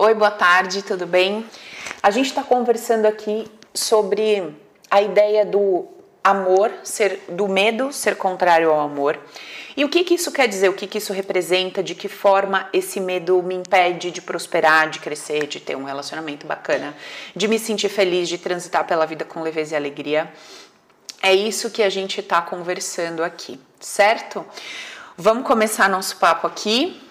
Oi, boa tarde, tudo bem? A gente está conversando aqui sobre a ideia do amor ser do medo ser contrário ao amor. E o que, que isso quer dizer? O que, que isso representa? De que forma esse medo me impede de prosperar, de crescer, de ter um relacionamento bacana, de me sentir feliz, de transitar pela vida com leveza e alegria? É isso que a gente está conversando aqui, certo? Vamos começar nosso papo aqui.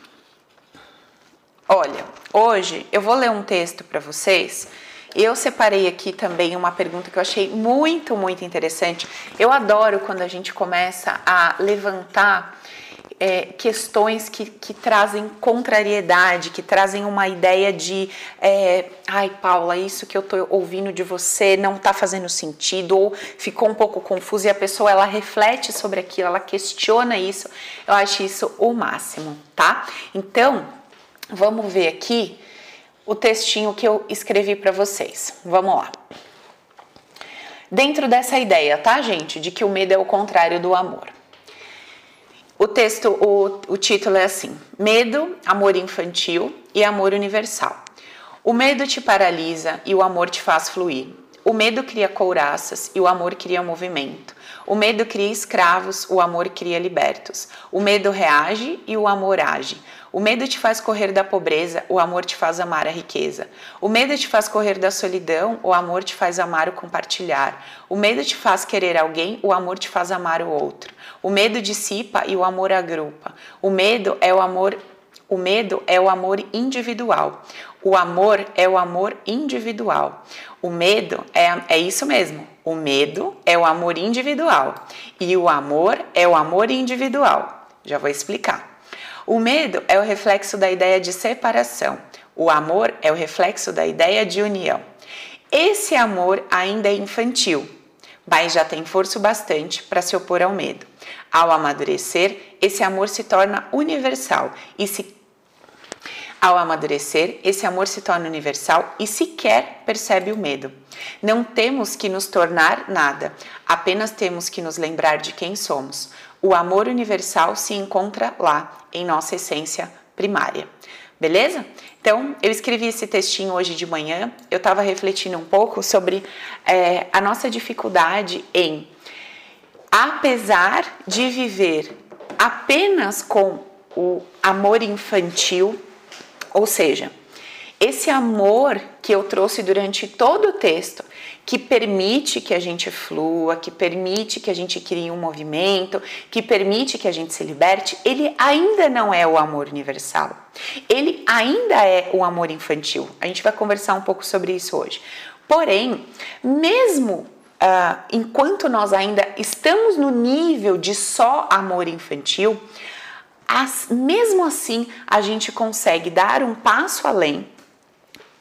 Olha, hoje eu vou ler um texto para vocês. Eu separei aqui também uma pergunta que eu achei muito, muito interessante. Eu adoro quando a gente começa a levantar é, questões que, que trazem contrariedade, que trazem uma ideia de é, ai, Paula, isso que eu tô ouvindo de você não tá fazendo sentido, ou ficou um pouco confuso e a pessoa ela reflete sobre aquilo, ela questiona isso. Eu acho isso o máximo, tá? Então, Vamos ver aqui o textinho que eu escrevi para vocês. Vamos lá. Dentro dessa ideia, tá, gente, de que o medo é o contrário do amor. O texto, o, o título é assim: Medo, amor infantil e amor universal. O medo te paralisa e o amor te faz fluir. O medo cria couraças e o amor cria movimento. O medo cria escravos, o amor cria libertos. O medo reage e o amor age. O medo te faz correr da pobreza, o amor te faz amar a riqueza. O medo te faz correr da solidão, o amor te faz amar o compartilhar. O medo te faz querer alguém, o amor te faz amar o outro. O medo dissipa e o amor agrupa. O medo é o amor o medo é o amor individual. O amor é o amor individual. O medo é, é isso mesmo. O medo é o amor individual. E o amor é o amor individual. Já vou explicar. O medo é o reflexo da ideia de separação. O amor é o reflexo da ideia de união. Esse amor ainda é infantil, mas já tem força bastante para se opor ao medo. Ao amadurecer, esse amor se torna universal e se ao amadurecer, esse amor se torna universal e sequer percebe o medo. Não temos que nos tornar nada, apenas temos que nos lembrar de quem somos. O amor universal se encontra lá, em nossa essência primária. Beleza? Então, eu escrevi esse textinho hoje de manhã. Eu estava refletindo um pouco sobre é, a nossa dificuldade em, apesar de viver apenas com o amor infantil, ou seja, esse amor que eu trouxe durante todo o texto, que permite que a gente flua, que permite que a gente crie um movimento, que permite que a gente se liberte, ele ainda não é o amor universal. Ele ainda é o amor infantil. A gente vai conversar um pouco sobre isso hoje. Porém, mesmo uh, enquanto nós ainda estamos no nível de só amor infantil, as, mesmo assim a gente consegue dar um passo além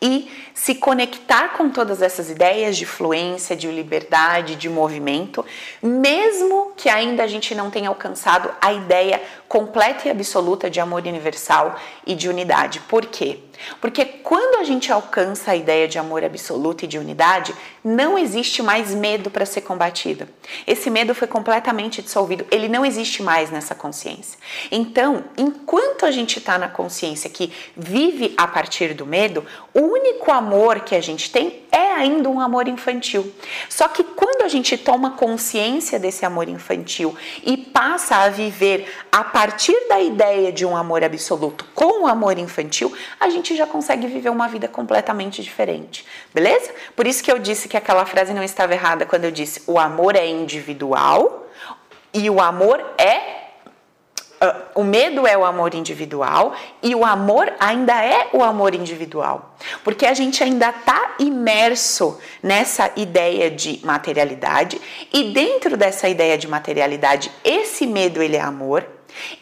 e se conectar com todas essas ideias de fluência, de liberdade, de movimento, mesmo que ainda a gente não tenha alcançado a ideia completa e absoluta de amor universal e de unidade. Por quê? Porque quando a gente alcança a ideia de amor absoluto e de unidade, não existe mais medo para ser combatido. Esse medo foi completamente dissolvido, ele não existe mais nessa consciência. Então, enquanto a gente está na consciência que vive a partir do medo, o único amor que a gente tem é ainda um amor infantil. Só que quando a gente toma consciência desse amor infantil e passa a viver a partir da ideia de um amor absoluto com o amor infantil, a gente já consegue viver uma vida completamente diferente, beleza? Por isso que eu disse que aquela frase não estava errada quando eu disse o amor é individual e o amor é Uh, o medo é o amor individual e o amor ainda é o amor individual, porque a gente ainda está imerso nessa ideia de materialidade e dentro dessa ideia de materialidade, esse medo ele é amor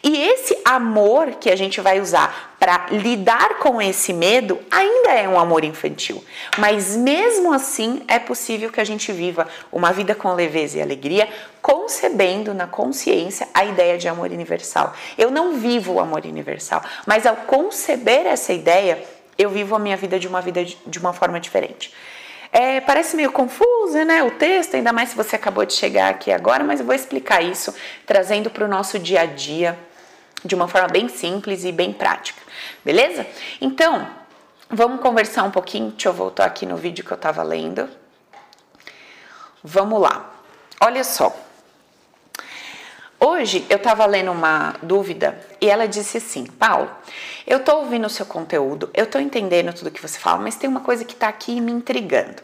e esse amor que a gente vai usar para lidar com esse medo ainda é um amor infantil. Mas mesmo assim é possível que a gente viva uma vida com leveza e alegria, concebendo na consciência a ideia de amor universal. Eu não vivo o amor universal, mas ao conceber essa ideia, eu vivo a minha vida de uma vida de uma forma diferente. É, parece meio confuso, né? O texto, ainda mais se você acabou de chegar aqui agora, mas eu vou explicar isso trazendo para o nosso dia a dia de uma forma bem simples e bem prática, beleza? Então, vamos conversar um pouquinho. Deixa eu voltar aqui no vídeo que eu estava lendo. Vamos lá. Olha só. Hoje eu estava lendo uma dúvida e ela disse assim: Paulo, eu estou ouvindo o seu conteúdo, eu estou entendendo tudo que você fala, mas tem uma coisa que está aqui me intrigando.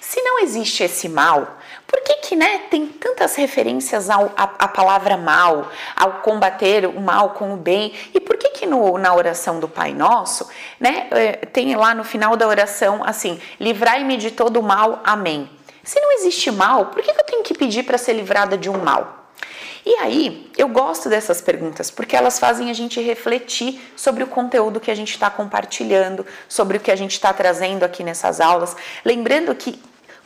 Se não existe esse mal, por que que né, tem tantas referências a palavra mal, ao combater o mal com o bem? E por que que no, na oração do Pai Nosso, né, eh, tem lá no final da oração assim: livrai-me de todo mal, amém. Se não existe mal, por que, que eu tenho que pedir para ser livrada de um mal? E aí, eu gosto dessas perguntas porque elas fazem a gente refletir sobre o conteúdo que a gente está compartilhando, sobre o que a gente está trazendo aqui nessas aulas. Lembrando que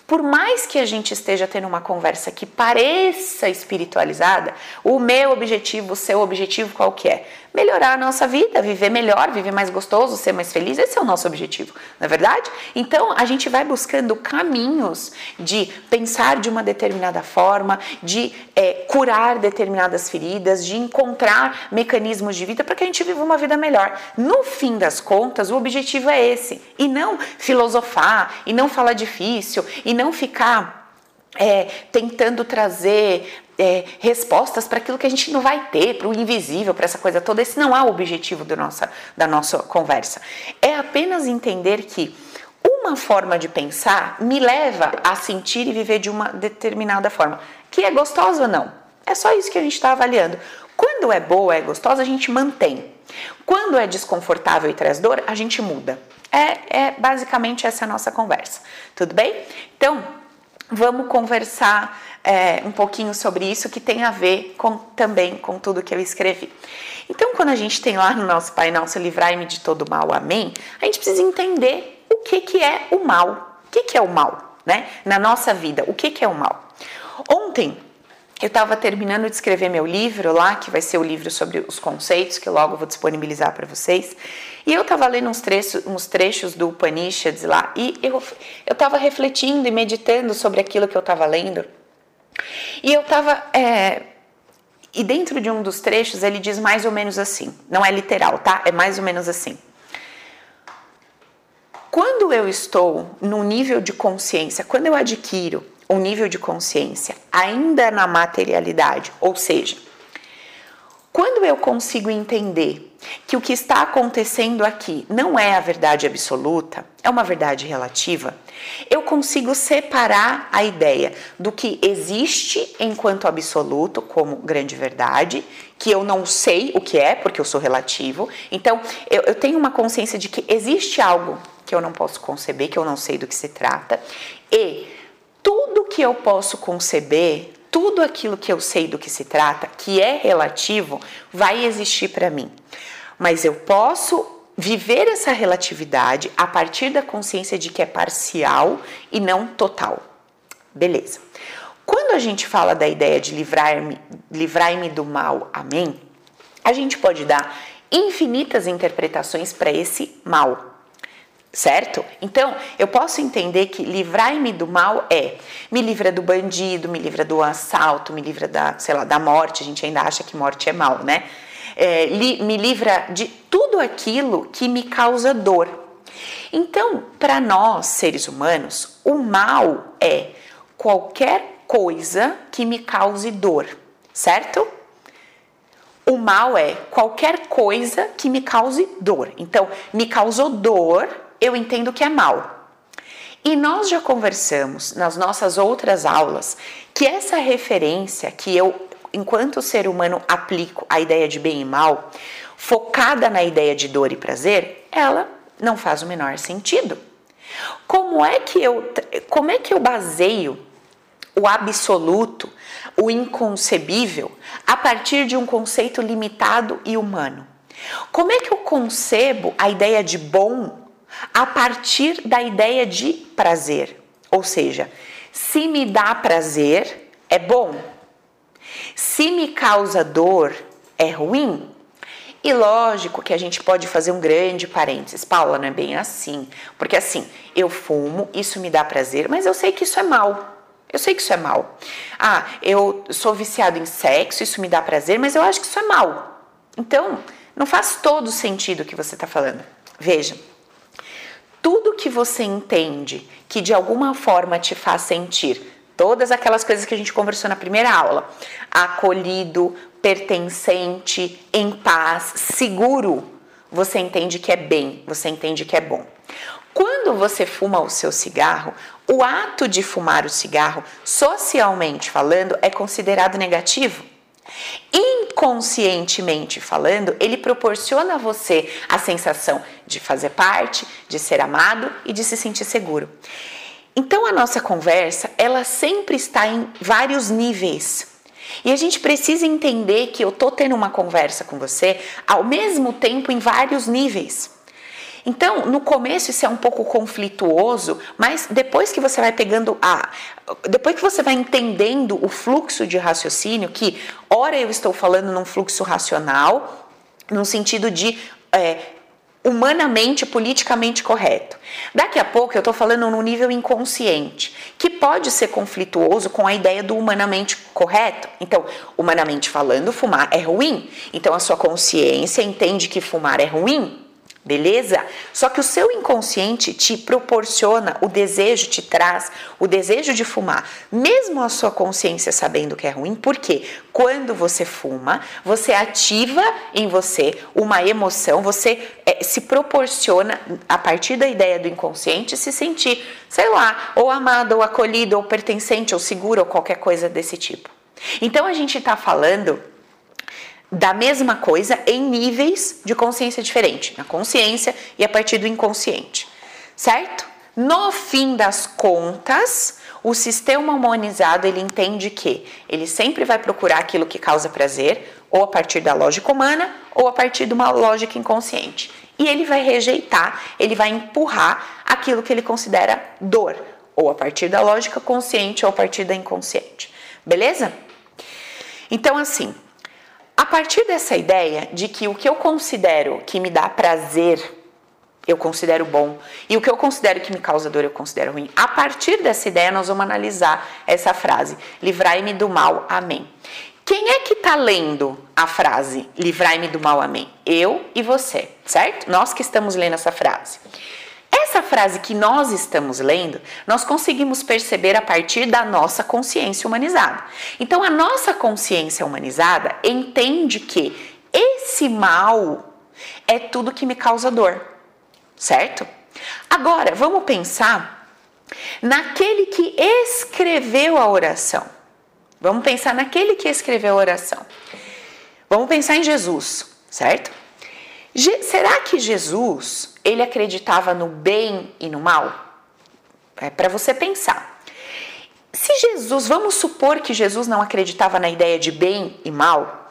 por mais que a gente esteja tendo uma conversa que pareça espiritualizada, o meu objetivo, o seu objetivo qual que é? Melhorar a nossa vida, viver melhor, viver mais gostoso, ser mais feliz, esse é o nosso objetivo, não é verdade? Então a gente vai buscando caminhos de pensar de uma determinada forma, de é, curar determinadas feridas, de encontrar mecanismos de vida para que a gente viva uma vida melhor. No fim das contas, o objetivo é esse, e não filosofar, e não falar difícil, e não ficar é, tentando trazer é, respostas para aquilo que a gente não vai ter, para o invisível, para essa coisa toda. Esse não é o objetivo do nossa, da nossa conversa. É apenas entender que uma forma de pensar me leva a sentir e viver de uma determinada forma. Que é gostosa ou não? É só isso que a gente está avaliando. Quando é boa, é gostosa, a gente mantém. Quando é desconfortável e traz dor, a gente muda. É, é basicamente essa a nossa conversa. Tudo bem? Então, vamos conversar é, um pouquinho sobre isso que tem a ver com, também com tudo que eu escrevi. Então, quando a gente tem lá no nosso Pai Nosso, livrai-me de todo mal, amém, a gente precisa entender o que, que é o mal. O que, que é o mal, né? Na nossa vida, o que, que é o mal? Ontem, eu estava terminando de escrever meu livro lá, que vai ser o livro sobre os conceitos, que logo vou disponibilizar para vocês. E eu estava lendo uns trechos, uns trechos do Upanishads lá, e eu estava refletindo e meditando sobre aquilo que eu estava lendo. E eu estava. É, e dentro de um dos trechos ele diz mais ou menos assim: não é literal, tá? É mais ou menos assim. Quando eu estou no nível de consciência, quando eu adquiro um nível de consciência ainda na materialidade, ou seja, quando eu consigo entender que o que está acontecendo aqui não é a verdade absoluta, é uma verdade relativa, eu consigo separar a ideia do que existe enquanto absoluto, como grande verdade, que eu não sei o que é, porque eu sou relativo. Então, eu, eu tenho uma consciência de que existe algo que eu não posso conceber, que eu não sei do que se trata, e tudo que eu posso conceber, tudo aquilo que eu sei do que se trata, que é relativo, vai existir para mim. Mas eu posso viver essa relatividade a partir da consciência de que é parcial e não total. Beleza. Quando a gente fala da ideia de livrar-me livrar do mal, amém, a gente pode dar infinitas interpretações para esse mal certo? Então, eu posso entender que livrai-me do mal é me livra do bandido, me livra do assalto, me livra da, sei lá, da morte. A gente ainda acha que morte é mal, né? É, li, me livra de tudo aquilo que me causa dor. Então, para nós, seres humanos, o mal é qualquer coisa que me cause dor, certo? O mal é qualquer coisa que me cause dor. Então, me causou dor, eu entendo que é mal. E nós já conversamos nas nossas outras aulas que essa referência que eu, enquanto ser humano, aplico a ideia de bem e mal, focada na ideia de dor e prazer, ela não faz o menor sentido. Como é que eu, como é que eu baseio o absoluto, o inconcebível, a partir de um conceito limitado e humano? Como é que eu concebo a ideia de bom a partir da ideia de prazer. Ou seja, se me dá prazer, é bom. Se me causa dor, é ruim. E lógico que a gente pode fazer um grande parênteses. Paula, não é bem assim. Porque assim, eu fumo, isso me dá prazer, mas eu sei que isso é mal. Eu sei que isso é mal. Ah, eu sou viciado em sexo, isso me dá prazer, mas eu acho que isso é mal. Então, não faz todo sentido o que você está falando. Veja, que você entende que de alguma forma te faz sentir todas aquelas coisas que a gente conversou na primeira aula, acolhido, pertencente, em paz, seguro, você entende que é bem, você entende que é bom. Quando você fuma o seu cigarro, o ato de fumar o cigarro, socialmente falando, é considerado negativo. Inconscientemente falando, ele proporciona a você a sensação de fazer parte, de ser amado e de se sentir seguro. Então a nossa conversa, ela sempre está em vários níveis. E a gente precisa entender que eu tô tendo uma conversa com você ao mesmo tempo em vários níveis. Então, no começo isso é um pouco conflituoso, mas depois que você vai pegando a. Depois que você vai entendendo o fluxo de raciocínio, que ora eu estou falando num fluxo racional, no sentido de é, humanamente, politicamente correto. Daqui a pouco eu estou falando no nível inconsciente, que pode ser conflituoso com a ideia do humanamente correto. Então, humanamente falando, fumar é ruim. Então, a sua consciência entende que fumar é ruim beleza? Só que o seu inconsciente te proporciona o desejo, te traz o desejo de fumar, mesmo a sua consciência sabendo que é ruim, porque quando você fuma, você ativa em você uma emoção, você é, se proporciona, a partir da ideia do inconsciente, se sentir, sei lá, ou amado, ou acolhido, ou pertencente, ou seguro, ou qualquer coisa desse tipo. Então a gente está falando da mesma coisa em níveis de consciência diferente, na consciência e a partir do inconsciente, certo? No fim das contas, o sistema humanizado ele entende que ele sempre vai procurar aquilo que causa prazer, ou a partir da lógica humana, ou a partir de uma lógica inconsciente. E ele vai rejeitar, ele vai empurrar aquilo que ele considera dor, ou a partir da lógica consciente ou a partir da inconsciente. Beleza? Então, assim, a partir dessa ideia de que o que eu considero que me dá prazer, eu considero bom, e o que eu considero que me causa dor, eu considero ruim. A partir dessa ideia, nós vamos analisar essa frase: livrai-me do mal, amém. Quem é que está lendo a frase livrai-me do mal, amém? Eu e você, certo? Nós que estamos lendo essa frase. Essa frase que nós estamos lendo, nós conseguimos perceber a partir da nossa consciência humanizada. Então, a nossa consciência humanizada entende que esse mal é tudo que me causa dor, certo? Agora, vamos pensar naquele que escreveu a oração. Vamos pensar naquele que escreveu a oração. Vamos pensar em Jesus, certo? Será que Jesus ele acreditava no bem e no mal? É para você pensar. Se Jesus, vamos supor que Jesus não acreditava na ideia de bem e mal,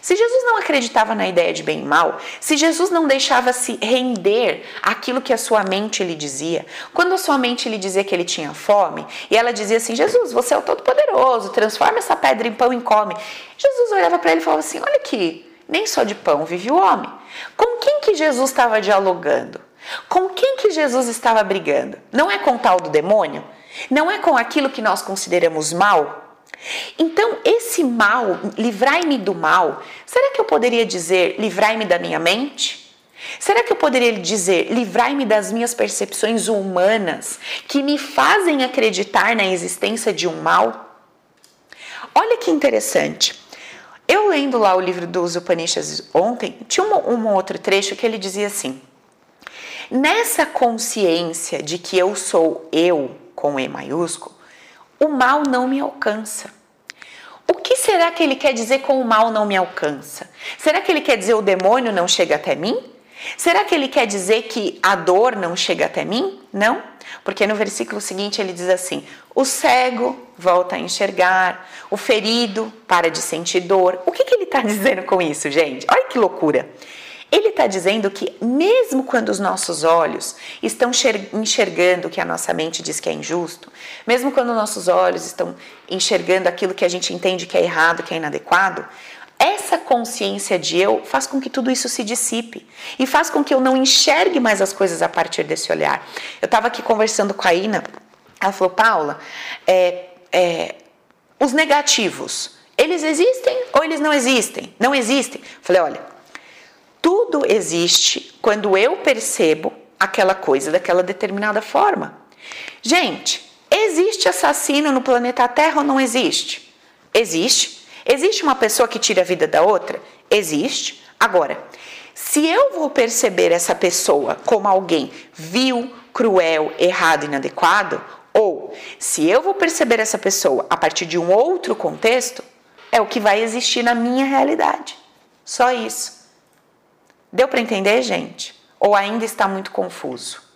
se Jesus não acreditava na ideia de bem e mal, se Jesus não deixava se render aquilo que a sua mente lhe dizia, quando a sua mente lhe dizia que ele tinha fome, e ela dizia assim: Jesus, você é o Todo-Poderoso, transforma essa pedra em pão e come. Jesus olhava para ele e falava assim: Olha aqui, nem só de pão vive o homem. Com quem que Jesus estava dialogando? Com quem que Jesus estava brigando? Não é com tal do demônio? Não é com aquilo que nós consideramos mal? Então, esse mal, livrai-me do mal, será que eu poderia dizer livrai-me da minha mente? Será que eu poderia dizer livrai-me das minhas percepções humanas que me fazem acreditar na existência de um mal? Olha que interessante. Eu lendo lá o livro dos Upanishads ontem, tinha um, um outro trecho que ele dizia assim: Nessa consciência de que eu sou eu, com E maiúsculo, o mal não me alcança. O que será que ele quer dizer com o mal não me alcança? Será que ele quer dizer o demônio não chega até mim? Será que ele quer dizer que a dor não chega até mim? Não, porque no versículo seguinte ele diz assim: o cego volta a enxergar, o ferido para de sentir dor. O que, que ele está dizendo com isso, gente? Olha que loucura! Ele está dizendo que, mesmo quando os nossos olhos estão enxergando o que a nossa mente diz que é injusto, mesmo quando nossos olhos estão enxergando aquilo que a gente entende que é errado, que é inadequado, essa consciência de eu faz com que tudo isso se dissipe e faz com que eu não enxergue mais as coisas a partir desse olhar. Eu estava aqui conversando com a Ina, ela falou, Paula, é, é, os negativos, eles existem ou eles não existem? Não existem. Falei, olha, tudo existe quando eu percebo aquela coisa daquela determinada forma. Gente, existe assassino no planeta Terra ou não existe? Existe. Existe uma pessoa que tira a vida da outra? Existe. Agora, se eu vou perceber essa pessoa como alguém vil, cruel, errado, inadequado, ou se eu vou perceber essa pessoa a partir de um outro contexto, é o que vai existir na minha realidade. Só isso. Deu para entender, gente? Ou ainda está muito confuso?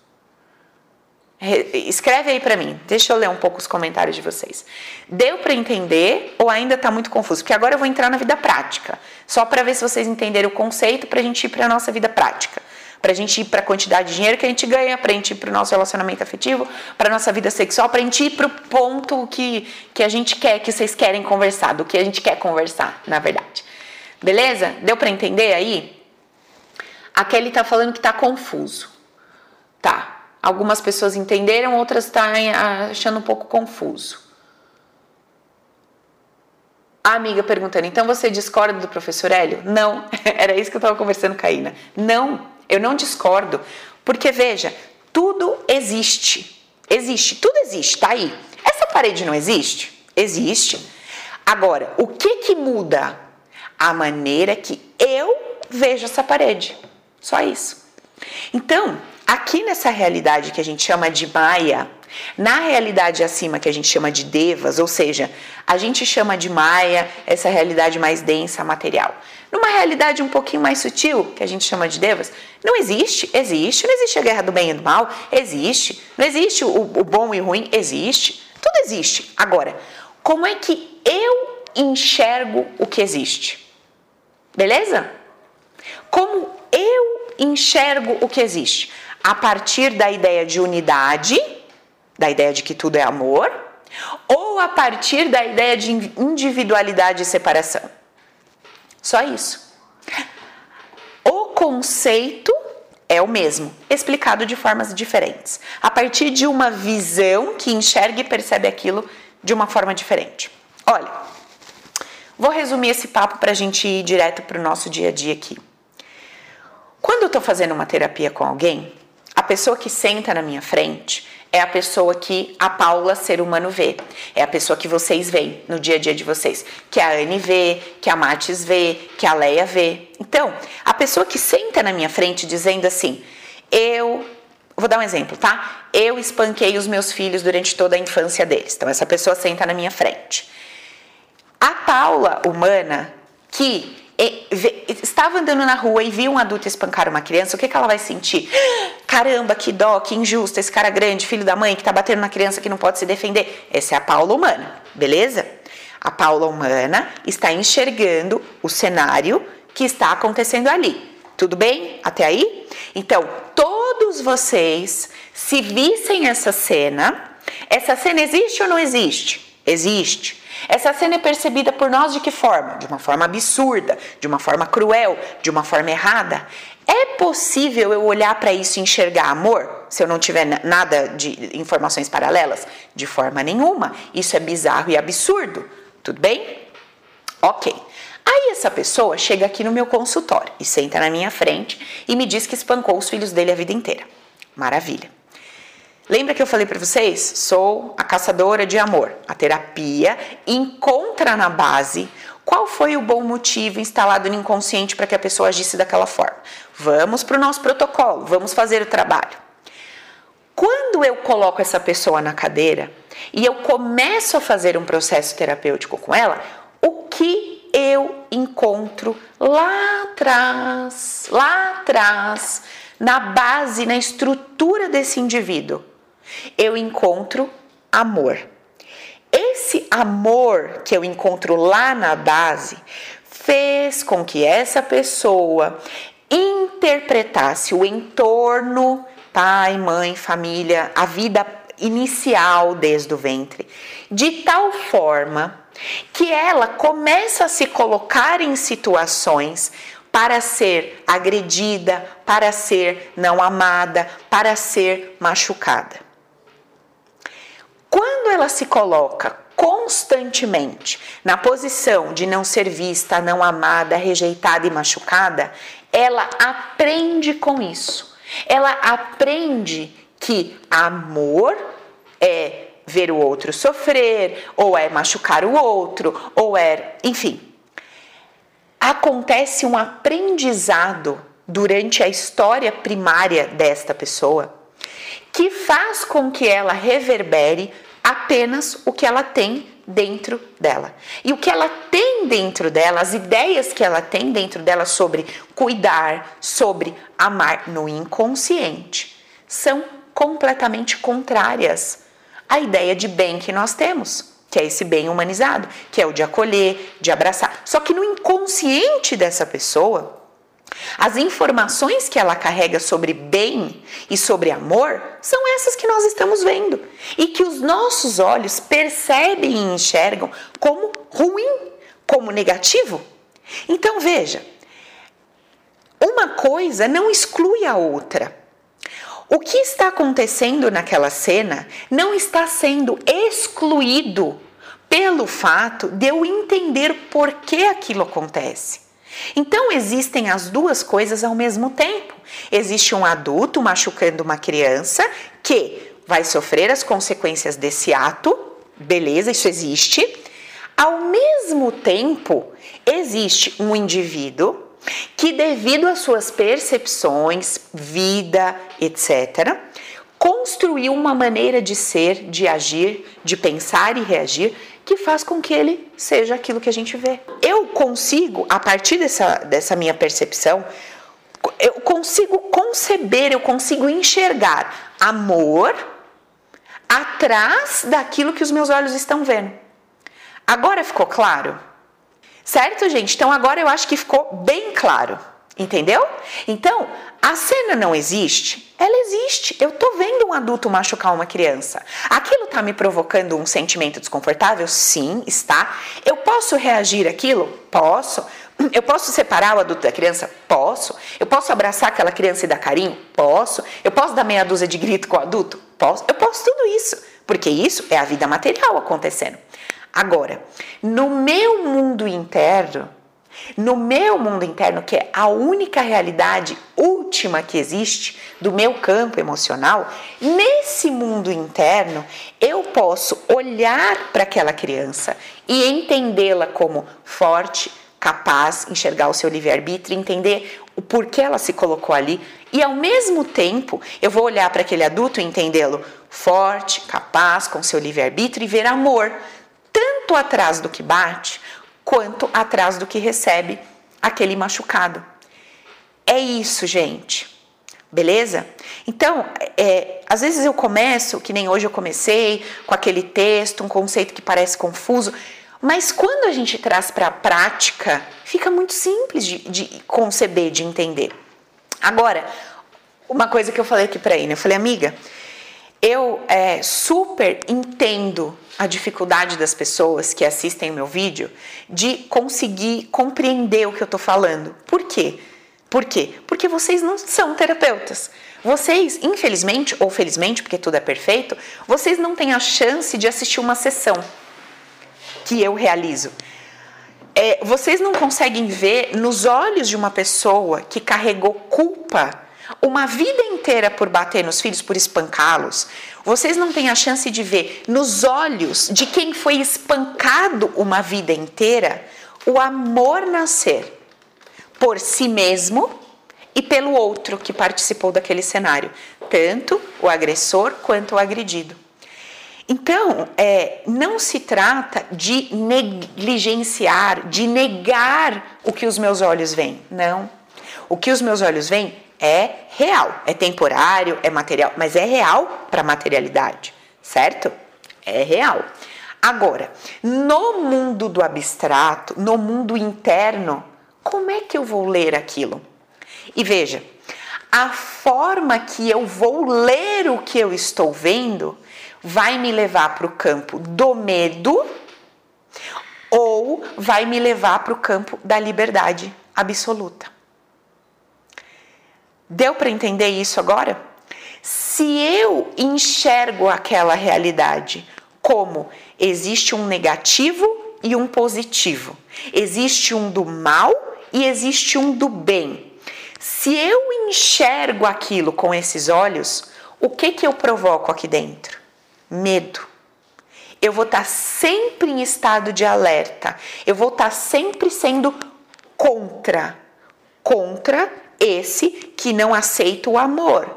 Escreve aí para mim, deixa eu ler um pouco os comentários de vocês. Deu para entender ou ainda está muito confuso? Porque agora eu vou entrar na vida prática, só para ver se vocês entenderam o conceito para a gente ir para nossa vida prática. Para a gente ir para a quantidade de dinheiro que a gente ganha, para a gente ir para o nosso relacionamento afetivo, para nossa vida sexual, para a gente ir para o ponto que, que a gente quer, que vocês querem conversar, do que a gente quer conversar, na verdade. Beleza? Deu para entender aí? A Kelly está falando que está confuso. Tá. Algumas pessoas entenderam, outras estão tá achando um pouco confuso. A amiga perguntando, então você discorda do professor Hélio? Não, era isso que eu estava conversando com a Ina. Não, eu não discordo. Porque veja, tudo existe. Existe, tudo existe, tá aí. Essa parede não existe? Existe. Agora, o que que muda? A maneira que eu vejo essa parede. Só isso. Então, aqui nessa realidade que a gente chama de Maia, na realidade acima que a gente chama de Devas, ou seja, a gente chama de Maia essa realidade mais densa, material. Numa realidade um pouquinho mais sutil, que a gente chama de Devas, não existe, existe, não existe a guerra do bem e do mal, existe, não existe o, o bom e o ruim, existe, tudo existe. Agora, como é que eu enxergo o que existe? Beleza? Como eu enxergo o que existe? A partir da ideia de unidade, da ideia de que tudo é amor, ou a partir da ideia de individualidade e separação? Só isso. O conceito é o mesmo, explicado de formas diferentes, a partir de uma visão que enxerga e percebe aquilo de uma forma diferente. Olha, vou resumir esse papo para a gente ir direto para o nosso dia a dia aqui. Quando eu estou fazendo uma terapia com alguém, a pessoa que senta na minha frente é a pessoa que a Paula, ser humano, vê. É a pessoa que vocês veem no dia a dia de vocês. Que a Anne vê, que a Matis vê, que a Leia vê. Então, a pessoa que senta na minha frente dizendo assim: Eu. Vou dar um exemplo, tá? Eu espanquei os meus filhos durante toda a infância deles. Então, essa pessoa senta na minha frente. A Paula humana, que estava andando na rua e viu um adulto espancar uma criança, o que, que ela vai sentir? Caramba, que dó, que injusto, esse cara grande, filho da mãe, que está batendo na criança que não pode se defender. Essa é a Paula humana, beleza? A Paula humana está enxergando o cenário que está acontecendo ali. Tudo bem? Até aí? Então, todos vocês, se vissem essa cena, essa cena existe ou não existe? Existe. Essa cena é percebida por nós de que forma? De uma forma absurda, de uma forma cruel, de uma forma errada. É possível eu olhar para isso e enxergar amor se eu não tiver nada de informações paralelas? De forma nenhuma. Isso é bizarro e absurdo. Tudo bem? Ok. Aí essa pessoa chega aqui no meu consultório e senta na minha frente e me diz que espancou os filhos dele a vida inteira. Maravilha. Lembra que eu falei para vocês? Sou a caçadora de amor. A terapia encontra na base qual foi o bom motivo instalado no inconsciente para que a pessoa agisse daquela forma. Vamos para o nosso protocolo, vamos fazer o trabalho. Quando eu coloco essa pessoa na cadeira e eu começo a fazer um processo terapêutico com ela, o que eu encontro lá atrás, lá atrás, na base, na estrutura desse indivíduo? Eu encontro amor. Esse amor que eu encontro lá na base fez com que essa pessoa interpretasse o entorno, pai, mãe, família, a vida inicial desde o ventre, de tal forma que ela começa a se colocar em situações para ser agredida, para ser não amada, para ser machucada. Quando ela se coloca constantemente na posição de não ser vista, não amada, rejeitada e machucada, ela aprende com isso. Ela aprende que amor é ver o outro sofrer, ou é machucar o outro, ou é, enfim. Acontece um aprendizado durante a história primária desta pessoa que faz com que ela reverbere apenas o que ela tem dentro dela. E o que ela tem dentro dela, as ideias que ela tem dentro dela sobre cuidar, sobre amar no inconsciente, são completamente contrárias à ideia de bem que nós temos, que é esse bem humanizado, que é o de acolher, de abraçar. Só que no inconsciente dessa pessoa, as informações que ela carrega sobre bem e sobre amor são essas que nós estamos vendo e que os nossos olhos percebem e enxergam como ruim, como negativo. Então veja, uma coisa não exclui a outra. O que está acontecendo naquela cena não está sendo excluído pelo fato de eu entender por que aquilo acontece. Então existem as duas coisas ao mesmo tempo. Existe um adulto machucando uma criança que vai sofrer as consequências desse ato, beleza, isso existe. Ao mesmo tempo, existe um indivíduo que, devido às suas percepções, vida, etc., construiu uma maneira de ser, de agir, de pensar e reagir que faz com que ele seja aquilo que a gente vê. Eu consigo, a partir dessa, dessa minha percepção, eu consigo conceber, eu consigo enxergar amor atrás daquilo que os meus olhos estão vendo. Agora ficou claro? Certo, gente? Então agora eu acho que ficou bem claro. Entendeu? Então, a cena não existe? Ela existe. Eu tô vendo um adulto machucar uma criança. Aquilo tá me provocando um sentimento desconfortável? Sim, está. Eu posso reagir aquilo? Posso. Eu posso separar o adulto da criança? Posso. Eu posso abraçar aquela criança e dar carinho? Posso. Eu posso dar meia dúzia de grito com o adulto? Posso. Eu posso tudo isso, porque isso é a vida material acontecendo. Agora, no meu mundo interno, no meu mundo interno, que é a única realidade última que existe do meu campo emocional, nesse mundo interno eu posso olhar para aquela criança e entendê-la como forte, capaz, enxergar o seu livre-arbítrio, entender o porquê ela se colocou ali. E ao mesmo tempo eu vou olhar para aquele adulto e entendê-lo forte, capaz, com seu livre-arbítrio e ver amor tanto atrás do que bate quanto atrás do que recebe aquele machucado. É isso, gente. Beleza? Então, é, às vezes eu começo, que nem hoje eu comecei, com aquele texto, um conceito que parece confuso, mas quando a gente traz para a prática, fica muito simples de, de, conceber, de entender. Agora, uma coisa que eu falei aqui para ele, eu falei, amiga, eu é, super entendo a dificuldade das pessoas que assistem o meu vídeo de conseguir compreender o que eu estou falando. Por quê? Por quê? Porque vocês não são terapeutas. Vocês, infelizmente ou felizmente, porque tudo é perfeito, vocês não têm a chance de assistir uma sessão que eu realizo. É, vocês não conseguem ver nos olhos de uma pessoa que carregou culpa uma vida inteira por bater nos filhos, por espancá-los, vocês não têm a chance de ver nos olhos de quem foi espancado uma vida inteira o amor nascer por si mesmo e pelo outro que participou daquele cenário, tanto o agressor quanto o agredido. Então, é, não se trata de negligenciar, de negar o que os meus olhos veem. Não. O que os meus olhos veem é real, é temporário, é material, mas é real para a materialidade, certo? É real. Agora, no mundo do abstrato, no mundo interno, como é que eu vou ler aquilo? E veja, a forma que eu vou ler o que eu estou vendo vai me levar para o campo do medo ou vai me levar para o campo da liberdade absoluta. Deu para entender isso agora? Se eu enxergo aquela realidade como existe um negativo e um positivo, existe um do mal e existe um do bem. Se eu enxergo aquilo com esses olhos, o que que eu provoco aqui dentro? Medo. Eu vou estar sempre em estado de alerta. Eu vou estar sempre sendo contra. Contra esse que não aceita o amor.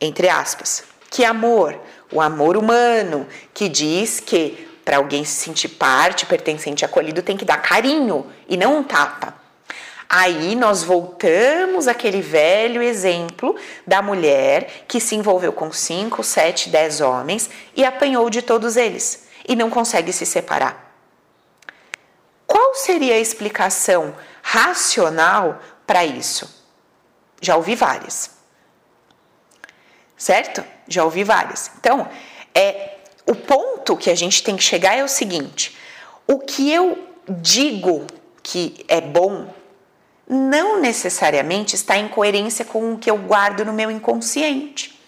Entre aspas. Que amor? O amor humano, que diz que para alguém se sentir parte, pertencente, acolhido, tem que dar carinho e não um tapa. Aí nós voltamos àquele velho exemplo da mulher que se envolveu com 5, 7, 10 homens e apanhou de todos eles e não consegue se separar. Qual seria a explicação racional para isso? Já ouvi várias. Certo? Já ouvi várias. Então, é o ponto que a gente tem que chegar é o seguinte: o que eu digo que é bom não necessariamente está em coerência com o que eu guardo no meu inconsciente.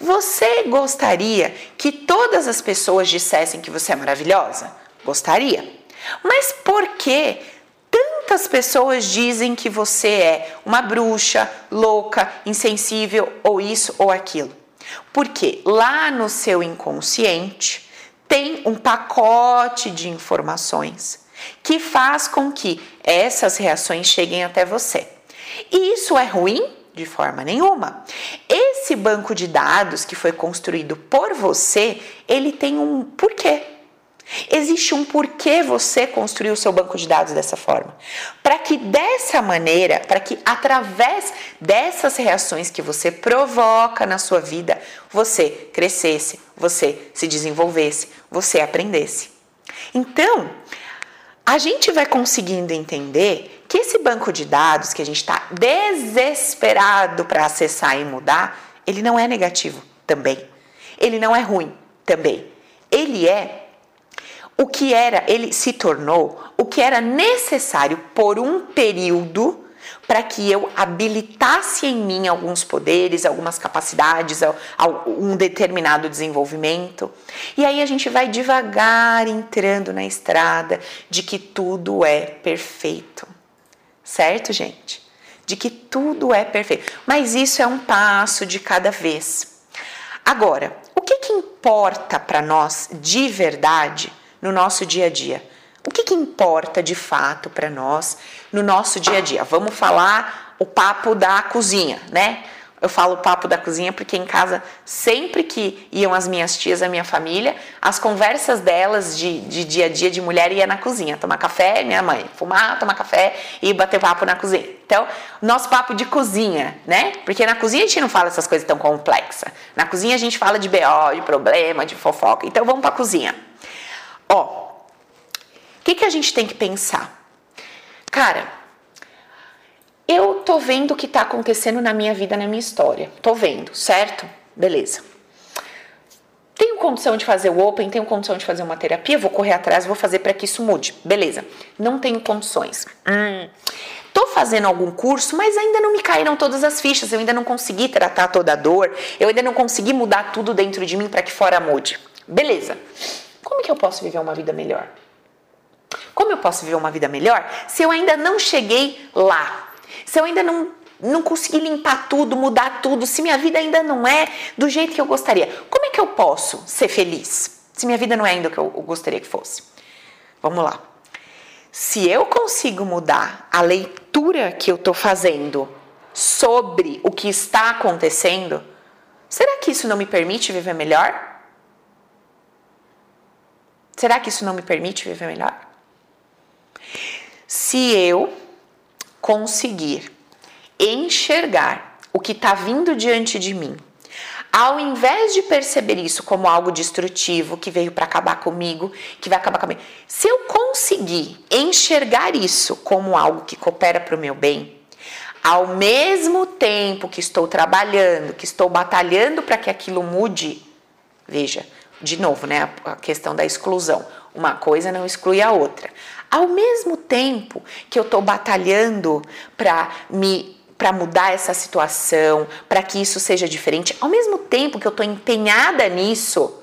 Você gostaria que todas as pessoas dissessem que você é maravilhosa? Gostaria. Mas por que tantas pessoas dizem que você é uma bruxa, louca, insensível ou isso ou aquilo? Porque lá no seu inconsciente tem um pacote de informações que faz com que essas reações cheguem até você. E isso é ruim? De forma nenhuma. Esse banco de dados que foi construído por você, ele tem um porquê. Existe um porquê você construiu o seu banco de dados dessa forma. Para que dessa maneira, para que através dessas reações que você provoca na sua vida, você crescesse, você se desenvolvesse, você aprendesse. Então, a gente vai conseguindo entender que esse banco de dados que a gente está desesperado para acessar e mudar, ele não é negativo também. Ele não é ruim também. Ele é o que era, ele se tornou o que era necessário por um período para que eu habilitasse em mim alguns poderes, algumas capacidades, um determinado desenvolvimento. E aí a gente vai devagar entrando na estrada de que tudo é perfeito. Certo, gente? De que tudo é perfeito. Mas isso é um passo de cada vez. Agora, o que, que importa para nós de verdade? No nosso dia a dia. O que, que importa de fato para nós no nosso dia a dia? Vamos falar o papo da cozinha, né? Eu falo o papo da cozinha porque em casa, sempre que iam as minhas tias, a minha família, as conversas delas de, de dia a dia de mulher ia na cozinha, tomar café, minha mãe, fumar, tomar café e bater papo na cozinha. Então, nosso papo de cozinha, né? Porque na cozinha a gente não fala essas coisas tão complexas. Na cozinha a gente fala de BO, de problema, de fofoca. Então, vamos para a cozinha. Ó, o que, que a gente tem que pensar? Cara, eu tô vendo o que tá acontecendo na minha vida, na minha história. Tô vendo, certo? Beleza. Tenho condição de fazer o Open, tenho condição de fazer uma terapia, vou correr atrás, vou fazer para que isso mude. Beleza. Não tenho condições. Hum. Tô fazendo algum curso, mas ainda não me caíram todas as fichas, eu ainda não consegui tratar toda a dor, eu ainda não consegui mudar tudo dentro de mim para que fora mude. Beleza. Como que eu posso viver uma vida melhor? Como eu posso viver uma vida melhor se eu ainda não cheguei lá? Se eu ainda não, não consegui limpar tudo, mudar tudo, se minha vida ainda não é do jeito que eu gostaria? Como é que eu posso ser feliz se minha vida não é ainda o que eu gostaria que fosse? Vamos lá. Se eu consigo mudar a leitura que eu estou fazendo sobre o que está acontecendo, será que isso não me permite viver melhor? Será que isso não me permite viver melhor? Se eu conseguir enxergar o que está vindo diante de mim, ao invés de perceber isso como algo destrutivo que veio para acabar comigo, que vai acabar comigo, se eu conseguir enxergar isso como algo que coopera para o meu bem, ao mesmo tempo que estou trabalhando, que estou batalhando para que aquilo mude, veja, de novo, né, a questão da exclusão. Uma coisa não exclui a outra. Ao mesmo tempo que eu estou batalhando para me para mudar essa situação, para que isso seja diferente, ao mesmo tempo que eu estou empenhada nisso,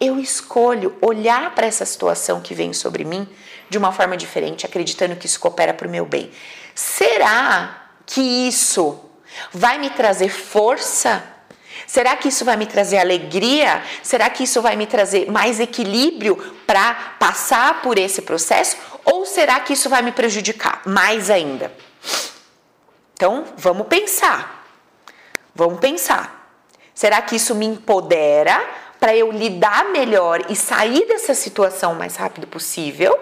eu escolho olhar para essa situação que vem sobre mim de uma forma diferente, acreditando que isso coopera para o meu bem. Será que isso vai me trazer força? Será que isso vai me trazer alegria? Será que isso vai me trazer mais equilíbrio para passar por esse processo? Ou será que isso vai me prejudicar mais ainda? Então, vamos pensar. Vamos pensar. Será que isso me empodera para eu lidar melhor e sair dessa situação o mais rápido possível?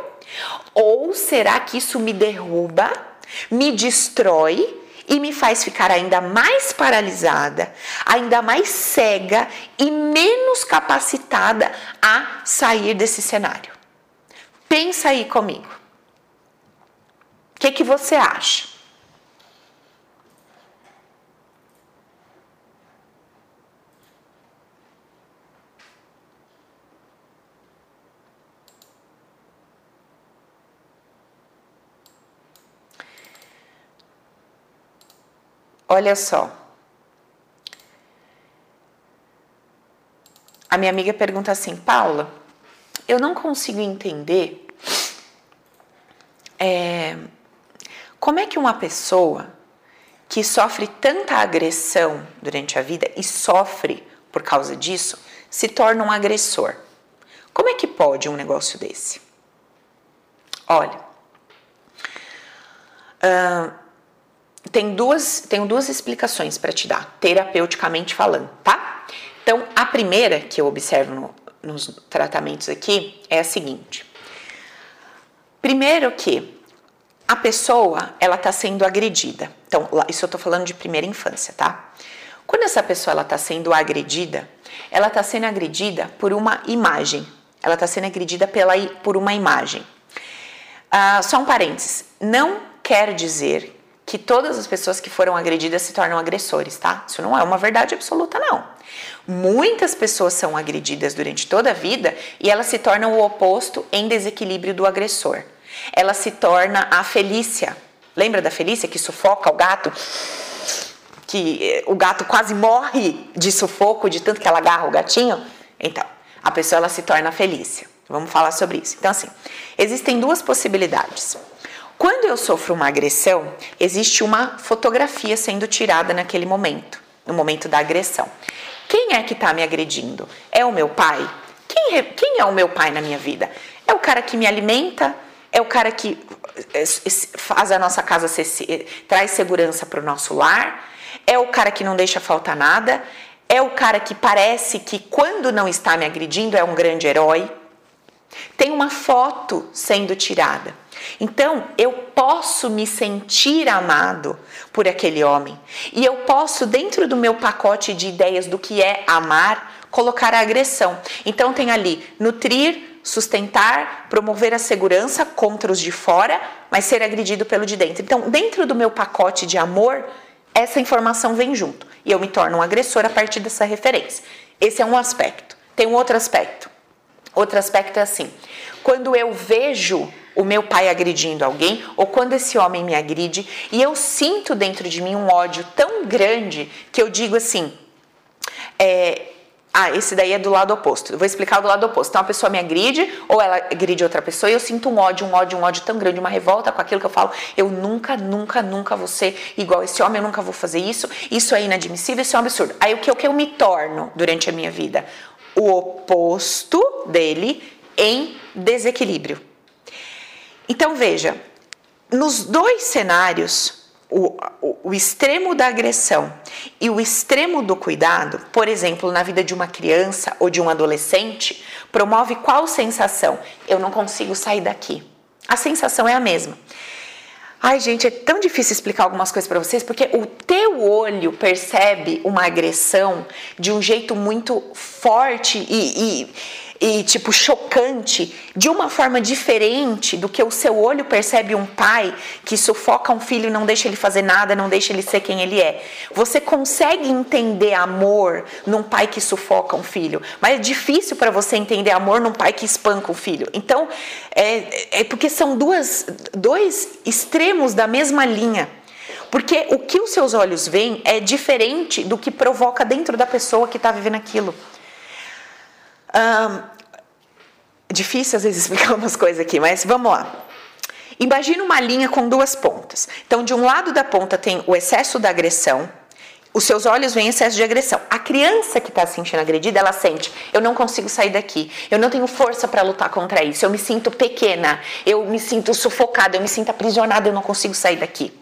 Ou será que isso me derruba, me destrói e me faz ficar ainda mais paralisada, ainda mais cega e menos capacitada a sair desse cenário? Pensa aí comigo. O que, que você acha? Olha só. A minha amiga pergunta assim, Paula, eu não consigo entender é, como é que uma pessoa que sofre tanta agressão durante a vida e sofre por causa disso se torna um agressor. Como é que pode um negócio desse? Olha, uh, tem duas, tenho duas explicações para te dar, terapeuticamente falando, tá? Então, a primeira que eu observo no, nos tratamentos aqui é a seguinte. Primeiro que a pessoa, ela tá sendo agredida. Então, isso eu tô falando de primeira infância, tá? Quando essa pessoa ela tá sendo agredida, ela tá sendo agredida por uma imagem. Ela tá sendo agredida pela, por uma imagem. Ah, só um parênteses. Não quer dizer que todas as pessoas que foram agredidas se tornam agressores, tá? Isso não é uma verdade absoluta, não. Muitas pessoas são agredidas durante toda a vida e elas se tornam o oposto em desequilíbrio do agressor. Ela se torna a Felícia. Lembra da Felícia que sufoca o gato? Que eh, o gato quase morre de sufoco de tanto que ela agarra o gatinho? Então, a pessoa ela se torna a Felícia. Vamos falar sobre isso. Então, assim, existem duas possibilidades. Quando eu sofro uma agressão, existe uma fotografia sendo tirada naquele momento, no momento da agressão. Quem é que está me agredindo? É o meu pai? Quem é, quem é o meu pai na minha vida? É o cara que me alimenta? É o cara que eh, faz a nossa casa ser, traz segurança para o nosso lar? É o cara que não deixa faltar nada? É o cara que parece que quando não está me agredindo é um grande herói? Tem uma foto sendo tirada. Então, eu posso me sentir amado por aquele homem. E eu posso, dentro do meu pacote de ideias do que é amar, colocar a agressão. Então, tem ali nutrir, sustentar, promover a segurança contra os de fora, mas ser agredido pelo de dentro. Então, dentro do meu pacote de amor, essa informação vem junto. E eu me torno um agressor a partir dessa referência. Esse é um aspecto. Tem um outro aspecto. Outro aspecto é assim: quando eu vejo o meu pai agredindo alguém ou quando esse homem me agride e eu sinto dentro de mim um ódio tão grande que eu digo assim, é, ah, esse daí é do lado oposto. Eu vou explicar o do lado oposto. Então, a pessoa me agride ou ela agride outra pessoa e eu sinto um ódio, um ódio, um ódio tão grande, uma revolta com aquilo que eu falo. Eu nunca, nunca, nunca vou ser igual esse homem, eu nunca vou fazer isso. Isso é inadmissível, isso é um absurdo. Aí o que, o que eu me torno durante a minha vida? O oposto dele em desequilíbrio. Então veja, nos dois cenários, o, o, o, extremo da agressão e o extremo do cuidado, por exemplo, na vida de uma criança ou de um adolescente, promove qual sensação? Eu não consigo sair daqui. A sensação é a mesma. Ai, gente, é tão difícil explicar algumas coisas para vocês porque o teu olho percebe uma agressão de um jeito muito forte e, e e tipo chocante de uma forma diferente do que o seu olho percebe um pai que sufoca um filho não deixa ele fazer nada, não deixa ele ser quem ele é. Você consegue entender amor num pai que sufoca um filho, mas é difícil para você entender amor num pai que espanca o filho. Então, é, é porque são duas, dois extremos da mesma linha. Porque o que os seus olhos veem é diferente do que provoca dentro da pessoa que está vivendo aquilo. Um, difícil às vezes explicar umas coisas aqui, mas vamos lá. Imagina uma linha com duas pontas. Então, de um lado da ponta tem o excesso da agressão, os seus olhos veem excesso de agressão. A criança que está se sentindo agredida, ela sente: eu não consigo sair daqui, eu não tenho força para lutar contra isso, eu me sinto pequena, eu me sinto sufocada, eu me sinto aprisionada, eu não consigo sair daqui.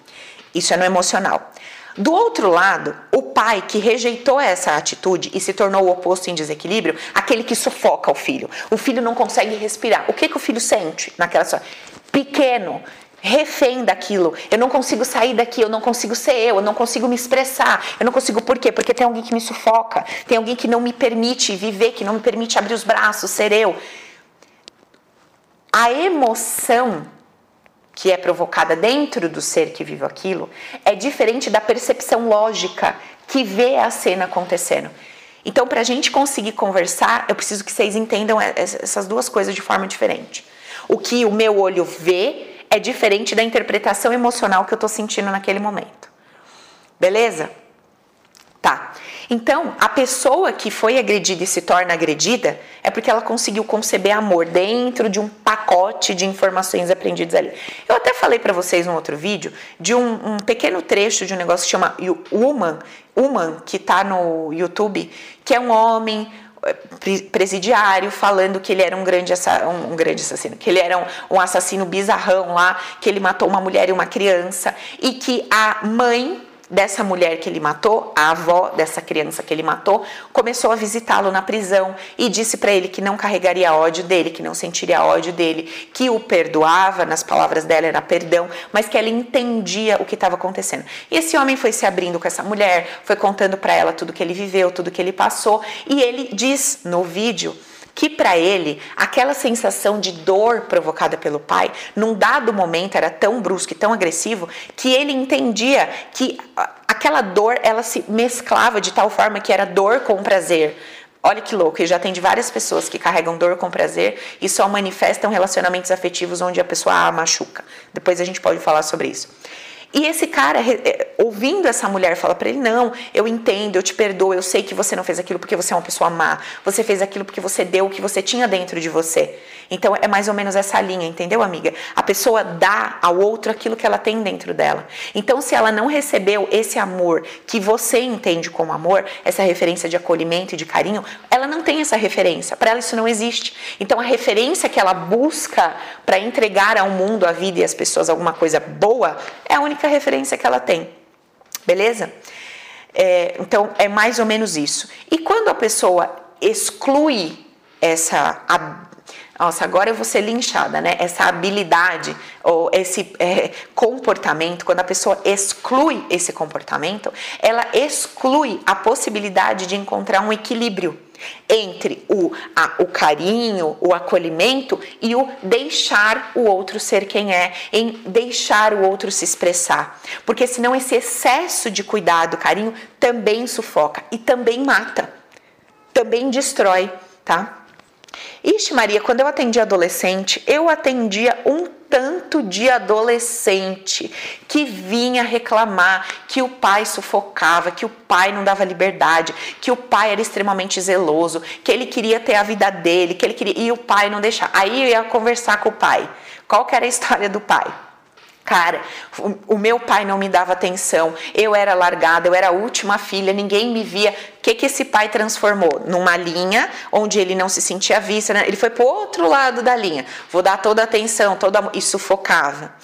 Isso é no emocional. Do outro lado, o pai que rejeitou essa atitude e se tornou o oposto em desequilíbrio, aquele que sufoca o filho. O filho não consegue respirar. O que, que o filho sente naquela situação? Pequeno, refém daquilo. Eu não consigo sair daqui, eu não consigo ser eu, eu não consigo me expressar. Eu não consigo por quê? Porque tem alguém que me sufoca, tem alguém que não me permite viver, que não me permite abrir os braços, ser eu. A emoção que é provocada dentro do ser que vive aquilo é diferente da percepção lógica que vê a cena acontecendo. Então, para a gente conseguir conversar, eu preciso que vocês entendam essas duas coisas de forma diferente. O que o meu olho vê é diferente da interpretação emocional que eu estou sentindo naquele momento. Beleza? Tá. Então, a pessoa que foi agredida e se torna agredida é porque ela conseguiu conceber amor dentro de um pacote de informações aprendidas ali. Eu até falei para vocês num outro vídeo de um, um, pequeno trecho de um negócio que chama Woman, Woman que tá no YouTube, que é um homem presidiário falando que ele era um grande, um, grande assassino, que ele era um, um assassino bizarrão lá, que ele matou uma mulher e uma criança e que a mãe dessa mulher que ele matou, a avó dessa criança que ele matou, começou a visitá-lo na prisão e disse para ele que não carregaria ódio dele, que não sentiria ódio dele, que o perdoava, nas palavras dela era perdão, mas que ela entendia o que estava acontecendo. E esse homem foi se abrindo com essa mulher, foi contando para ela tudo que ele viveu, tudo que ele passou, e ele diz no vídeo que para ele aquela sensação de dor provocada pelo pai, num dado momento era tão brusco e tão agressivo que ele entendia que aquela dor ela se mesclava de tal forma que era dor com prazer. Olha que louco, e já tem de várias pessoas que carregam dor com prazer e só manifestam relacionamentos afetivos onde a pessoa a machuca. Depois a gente pode falar sobre isso. E esse cara, eh, ouvindo essa mulher falar para ele: Não, eu entendo, eu te perdoo, eu sei que você não fez aquilo porque você é uma pessoa má, você fez aquilo porque você deu o que você tinha dentro de você. Então é mais ou menos essa linha, entendeu, amiga? A pessoa dá ao outro aquilo que ela tem dentro dela. Então, se ela não recebeu esse amor que você entende como amor, essa referência de acolhimento e de carinho, ela não tem essa referência. Para ela isso não existe. Então, a referência que ela busca para entregar ao mundo, à vida e às pessoas alguma coisa boa é a única referência que ela tem. Beleza? É, então, é mais ou menos isso. E quando a pessoa exclui essa nossa, agora eu vou ser linchada, né? Essa habilidade ou esse é, comportamento, quando a pessoa exclui esse comportamento, ela exclui a possibilidade de encontrar um equilíbrio entre o, a, o carinho, o acolhimento e o deixar o outro ser quem é, em deixar o outro se expressar. Porque senão esse excesso de cuidado, carinho, também sufoca e também mata, também destrói, tá? Ixi, Maria, quando eu atendia adolescente, eu atendia um tanto de adolescente que vinha reclamar que o pai sufocava, que o pai não dava liberdade, que o pai era extremamente zeloso, que ele queria ter a vida dele, que ele queria e o pai não deixava. Aí eu ia conversar com o pai. Qual que era a história do pai? Cara, o, meu pai não me dava atenção, eu era largada, eu era a última filha, ninguém me via. O que, que esse pai transformou? Numa linha onde ele não se sentia vista, né? ele foi para o outro lado da linha. Vou dar toda a atenção, toda e sufocava.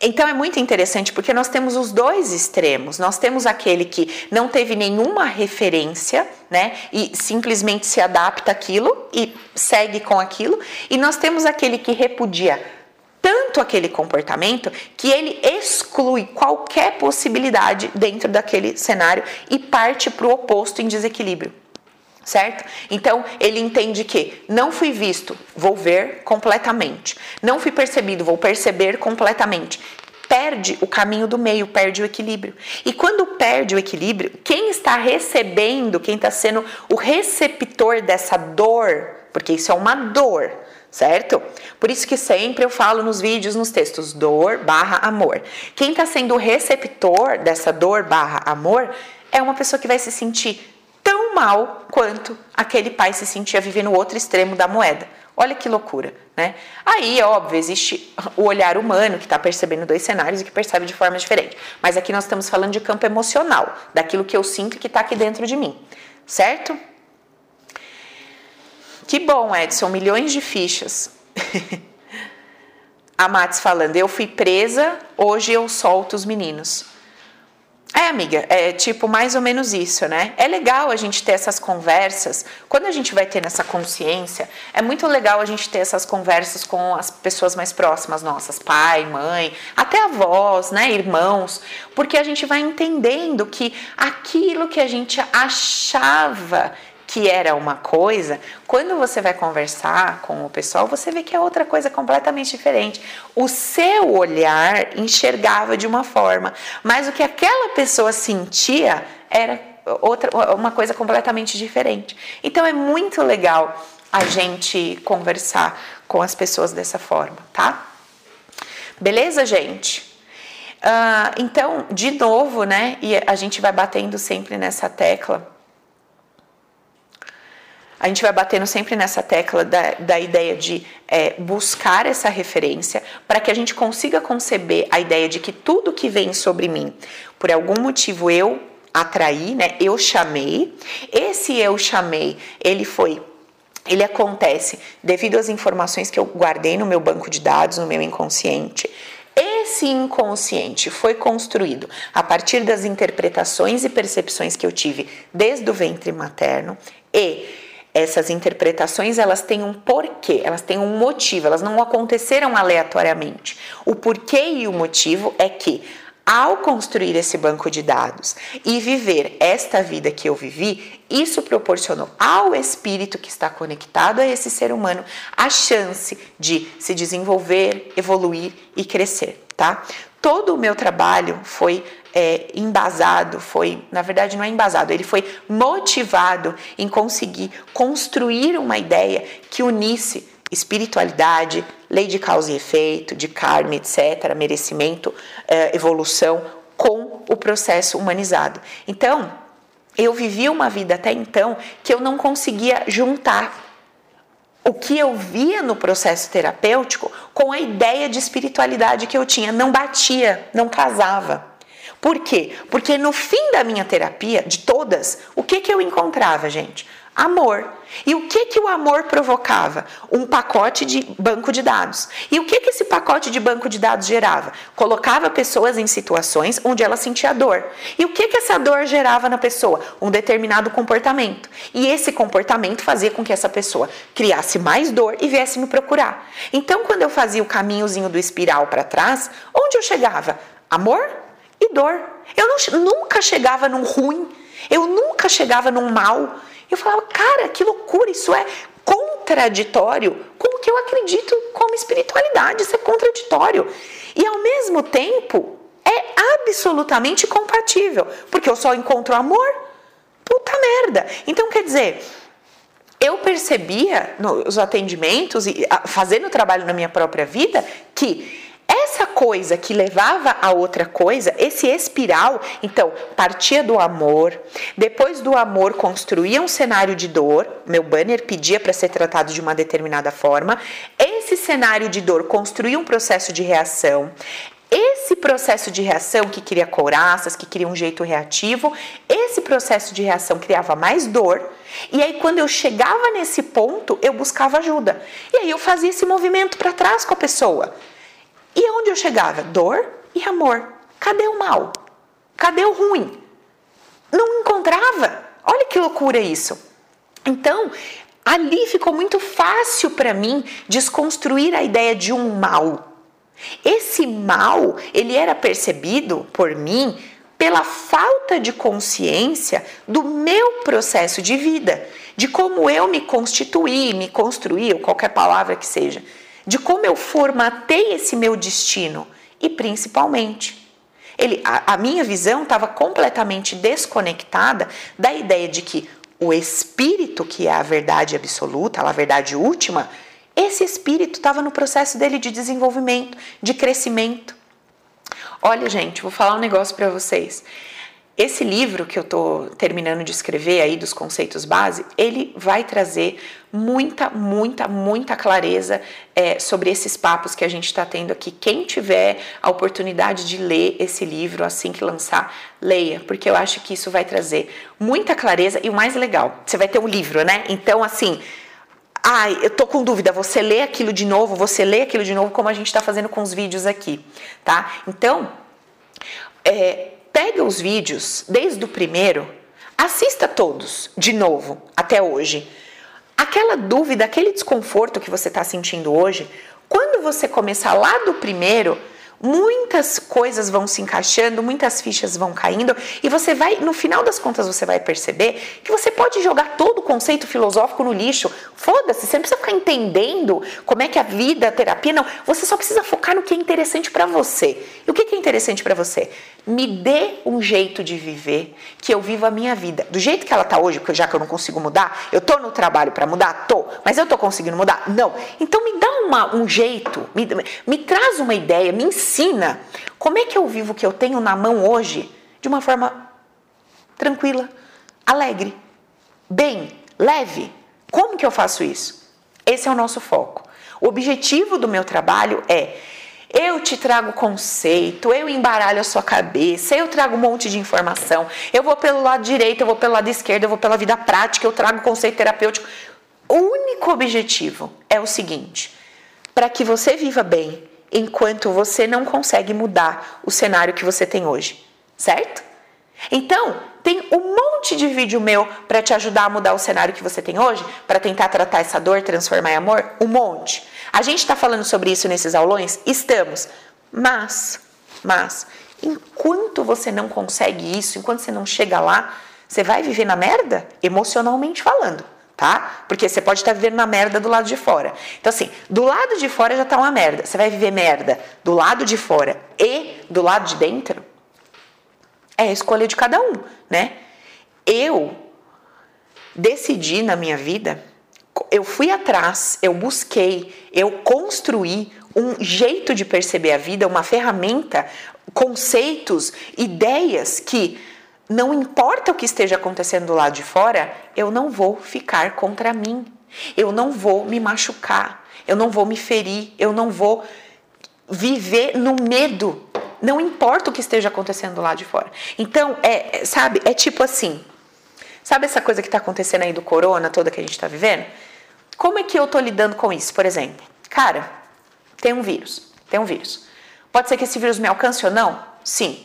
Então é muito interessante porque nós temos os dois extremos. Nós temos aquele que não teve nenhuma referência, né, e simplesmente se adapta àquilo e segue com aquilo, e nós temos aquele que repudia tanto aquele comportamento que ele exclui qualquer possibilidade dentro daquele cenário e parte para o oposto em desequilíbrio. Certo? Então ele entende que não fui visto, vou ver completamente. Não fui percebido, vou perceber completamente. Perde o caminho do meio, perde o equilíbrio. E quando perde o equilíbrio, quem está recebendo, quem está sendo o receptor dessa dor, porque isso é uma dor, certo? Por isso que sempre eu falo nos vídeos, nos textos, dor barra amor. Quem está sendo o receptor dessa dor barra amor é uma pessoa que vai se sentir tão mal quanto aquele pai se sentia vivendo no outro extremo da moeda. Olha que loucura, né? Aí, óbvio, existe o olhar humano que está percebendo dois cenários e que percebe de forma diferente. Mas aqui nós estamos falando de campo emocional, daquilo que eu sinto que está aqui dentro de mim, certo? Que bom, Edson, milhões de fichas. A Matis falando, eu fui presa, hoje eu solto os meninos. É, amiga, é tipo mais ou menos isso, né? É legal a gente ter essas conversas. Quando a gente vai ter essa consciência, é muito legal a gente ter essas conversas com as pessoas mais próximas nossas, pai, mãe, até avós, né, irmãos, porque a gente vai entendendo que aquilo que a gente achava que era uma coisa, quando você vai conversar com o pessoal, você vê que é outra coisa completamente diferente. O seu olhar enxergava de uma forma, mas o que aquela pessoa sentia era outra uma coisa completamente diferente. Então é muito legal a gente conversar com as pessoas dessa forma, tá? Beleza, gente? Uh, então, de novo, né? E a gente vai batendo sempre nessa tecla a gente vai batendo sempre nessa tecla da, da ideia de é, buscar essa referência para que a gente consiga conceber a ideia de que tudo que vem sobre mim, por algum motivo eu atraí, né? Eu chamei. Esse eu chamei, ele foi ele acontece devido às informações que eu guardei no meu banco de dados, no meu inconsciente. Esse inconsciente foi construído a partir das interpretações e percepções que eu tive desde o ventre materno e essas interpretações elas têm um porquê, elas têm um motivo, elas não aconteceram aleatoriamente. O porquê e o motivo é que ao construir esse banco de dados e viver esta vida que eu vivi, isso proporcionou ao espírito que está conectado a esse ser humano a chance de se desenvolver, evoluir e crescer, tá? Todo o meu trabalho foi é, embasado, foi, na verdade não é embasado, ele foi motivado em conseguir construir uma ideia que unisse espiritualidade, lei de causa e efeito, de karma, etc., merecimento, é, evolução, com o processo humanizado. Então, eu vivi uma vida até então que eu não conseguia juntar o que eu via no processo terapêutico com a ideia de espiritualidade que eu tinha. Não batia, não casava. Por quê? Porque no fim da minha terapia, de todas, o que, que eu encontrava, gente? Amor. E o que que o amor provocava? Um pacote de banco de dados. E o que que esse pacote de banco de dados gerava? Colocava pessoas em situações onde ela sentia dor. E o que que essa dor gerava na pessoa? Um determinado comportamento. E esse comportamento fazia com que essa pessoa criasse mais dor e viesse me procurar. Então, quando eu fazia o caminhozinho do espiral para trás, onde eu chegava? Amor? e dor. Eu não, nunca chegava num ruim, eu nunca chegava num mal. Eu falava, cara, que loucura, isso é contraditório com o que eu acredito como espiritualidade, isso é contraditório. E ao mesmo tempo, é absolutamente compatível, porque eu só encontro amor. Puta merda. Então, quer dizer, eu percebia nos atendimentos e fazendo trabalho na minha própria vida que essa coisa que levava a outra coisa, esse espiral, então, partia do amor, depois do amor construía um cenário de dor, meu banner pedia para ser tratado de uma determinada forma, esse cenário de dor construía um processo de reação, esse processo de reação que cria couraças, que cria um jeito reativo, esse processo de reação criava mais dor. E aí, quando eu chegava nesse ponto, eu buscava ajuda. E aí, eu fazia esse movimento para trás com a pessoa. E onde eu chegava? Dor e amor. Cadê o mal? Cadê o ruim? Não encontrava. Olha que loucura isso. Então, ali ficou muito fácil para mim desconstruir a ideia de um mal. Esse mal, ele era percebido por mim pela falta de consciência do meu processo de vida, de como eu me constituí, me construí, ou qualquer palavra que seja de como eu formatei esse meu destino e principalmente ele, a, a minha visão estava completamente desconectada da ideia de que o espírito, que é a verdade absoluta, a verdade última, esse espírito estava no processo dele de desenvolvimento, de crescimento. Olha, gente, vou falar um negócio para vocês. Esse livro que eu estou terminando de escrever aí dos conceitos base, ele vai trazer muita, muita, muita clareza é, sobre esses papos que a gente está tendo aqui. Quem tiver a oportunidade de ler esse livro assim que lançar, leia, porque eu acho que isso vai trazer muita clareza e o mais legal, você vai ter um livro, né? Então, assim, ai, eu tô com dúvida, você lê aquilo de novo, você lê aquilo de novo, como a gente está fazendo com os vídeos aqui, tá? Então, é, pega os vídeos desde o primeiro, assista todos de novo até hoje. Aquela dúvida, aquele desconforto que você está sentindo hoje, quando você começar lá do primeiro, muitas coisas vão se encaixando, muitas fichas vão caindo e você vai, no final das contas, você vai perceber que você pode jogar todo o conceito filosófico no lixo. Foda-se, você não precisa ficar entendendo como é que a vida, a terapia, não. Você só precisa focar no que é interessante para você. E o que é interessante para você? Me dê um jeito de viver que eu vivo a minha vida. Do jeito que ela tá hoje, porque já que eu não consigo mudar, eu tô no trabalho para mudar? Tô. Mas eu tô conseguindo mudar? Não. Então me dá uma, um jeito, me, me traz uma ideia, me ensina como é que eu vivo o que eu tenho na mão hoje de uma forma tranquila, alegre, bem, leve. Como que eu faço isso? Esse é o nosso foco. O objetivo do meu trabalho é eu te trago conceito, eu embaralho a sua cabeça, eu trago um monte de informação. Eu vou pelo lado direito, eu vou pelo lado esquerdo, eu vou pela vida prática, eu trago conceito terapêutico. O único objetivo é o seguinte: para que você viva bem enquanto você não consegue mudar o cenário que você tem hoje, certo? Então, tem um monte de vídeo meu para te ajudar a mudar o cenário que você tem hoje, para tentar tratar essa dor, transformar em amor, um monte. A gente está falando sobre isso nesses aulões? Estamos. Mas, mas, enquanto você não consegue isso, enquanto você não chega lá, você vai viver na merda, emocionalmente falando tá? Porque você pode estar vivendo uma merda do lado de fora. Então, assim, do lado de fora já tá uma merda. Você vai viver merda do lado de fora e do lado de dentro? É a escolha de cada um, né? Eu decidi na minha vida, eu fui atrás, eu busquei, eu construí um jeito de perceber a vida, uma ferramenta, conceitos, ideias que não importa o que esteja acontecendo do lado de fora, eu não vou ficar contra mim. Eu não vou me machucar. Eu não vou me ferir. Eu não vou viver no medo. Não importa o que esteja acontecendo do lado de fora. Então, é, é sabe, é tipo assim. Sabe essa coisa que está acontecendo aí do corona toda que a gente está vivendo? Como é que eu estou lidando com isso, por exemplo? Cara, tem um vírus. Tem um vírus. Pode ser que esse vírus me alcance ou não? Sim.